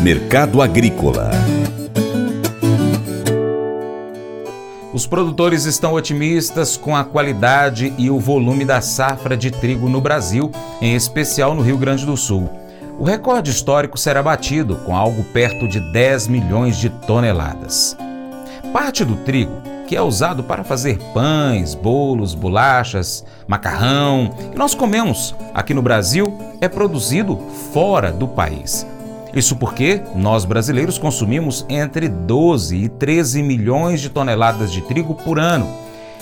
Mercado Agrícola Os produtores estão otimistas com a qualidade e o volume da safra de trigo no Brasil, em especial no Rio Grande do Sul. O recorde histórico será batido com algo perto de 10 milhões de toneladas. Parte do trigo, que é usado para fazer pães, bolos, bolachas, macarrão, que nós comemos aqui no Brasil, é produzido fora do país. Isso porque nós brasileiros consumimos entre 12 e 13 milhões de toneladas de trigo por ano,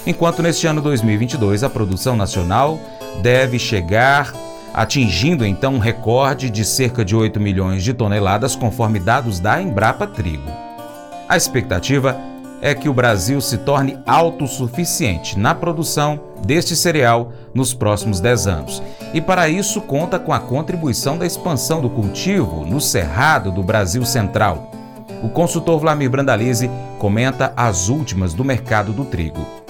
enquanto neste ano 2022 a produção nacional deve chegar atingindo então um recorde de cerca de 8 milhões de toneladas, conforme dados da Embrapa Trigo. A expectativa é que o Brasil se torne autossuficiente na produção deste cereal nos próximos 10 anos. E para isso conta com a contribuição da expansão do cultivo no cerrado do Brasil Central. O consultor Vlamir Brandalize comenta as últimas do mercado do trigo.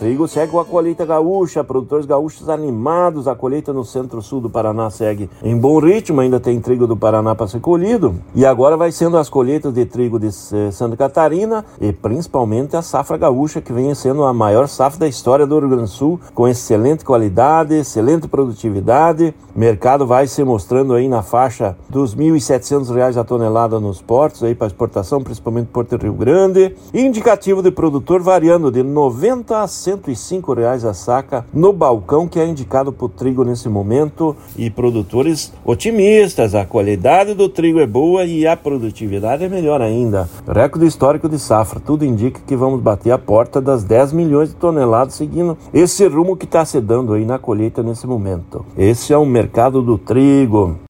Trigo segue com a colheita gaúcha, produtores gaúchos animados. A colheita no centro-sul do Paraná segue em bom ritmo, ainda tem trigo do Paraná para ser colhido. E agora vai sendo as colheitas de trigo de Santa Catarina e principalmente a safra gaúcha, que vem sendo a maior safra da história do Rio Grande do Sul, com excelente qualidade, excelente produtividade. O mercado vai se mostrando aí na faixa dos R$ 1.700 a tonelada nos portos aí para exportação, principalmente Porto Rio Grande. Indicativo de produtor variando de 90 a 100 105 reais a saca no balcão que é indicado para o trigo nesse momento e produtores otimistas. A qualidade do trigo é boa e a produtividade é melhor ainda. Recorde histórico de safra, tudo indica que vamos bater a porta das 10 milhões de toneladas seguindo esse rumo que está se dando aí na colheita nesse momento. Esse é o mercado do trigo.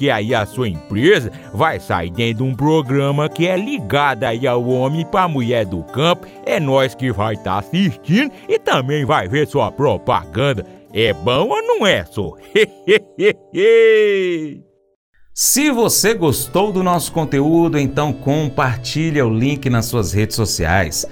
aí a sua empresa vai sair dentro de um programa que é ligado aí ao homem para mulher do campo. É nós que vai estar tá assistindo e também vai ver sua propaganda. É bom ou não é, só? Se você gostou do nosso conteúdo, então compartilhe o link nas suas redes sociais.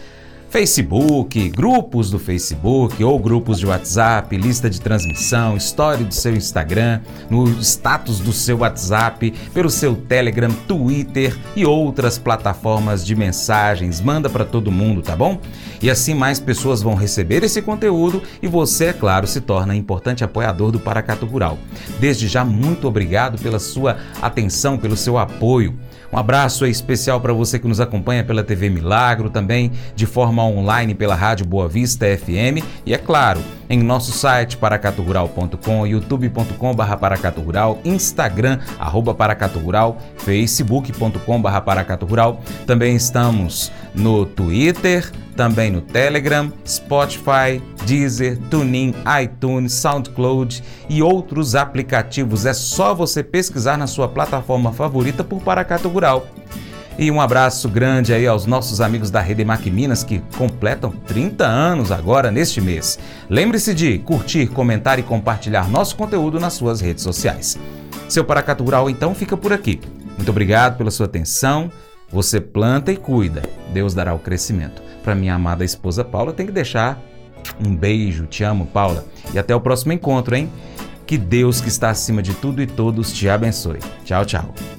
Facebook, grupos do Facebook ou grupos de WhatsApp, lista de transmissão, história do seu Instagram, no status do seu WhatsApp, pelo seu Telegram, Twitter e outras plataformas de mensagens. Manda para todo mundo, tá bom? E assim mais pessoas vão receber esse conteúdo e você, é claro, se torna importante apoiador do Paracatu Rural. Desde já, muito obrigado pela sua atenção, pelo seu apoio. Um abraço especial para você que nos acompanha pela TV Milagro, também de forma online pela Rádio Boa Vista FM e, é claro, em nosso site paracaturural.com, youtube.com.br paracaturural, Instagram, arroba paracaturural, facebook.com.br paracaturural. Também estamos no Twitter, também no Telegram, Spotify, Deezer, TuneIn, iTunes, SoundCloud e outros aplicativos. É só você pesquisar na sua plataforma favorita por Paracato Rural. E um abraço grande aí aos nossos amigos da Rede Mac Minas que completam 30 anos agora neste mês. Lembre-se de curtir, comentar e compartilhar nosso conteúdo nas suas redes sociais. Seu Paracato Rural então fica por aqui. Muito obrigado pela sua atenção. Você planta e cuida. Deus dará o crescimento para minha amada esposa Paula, tem que deixar um beijo. Te amo, Paula. E até o próximo encontro, hein? Que Deus, que está acima de tudo e todos, te abençoe. Tchau, tchau.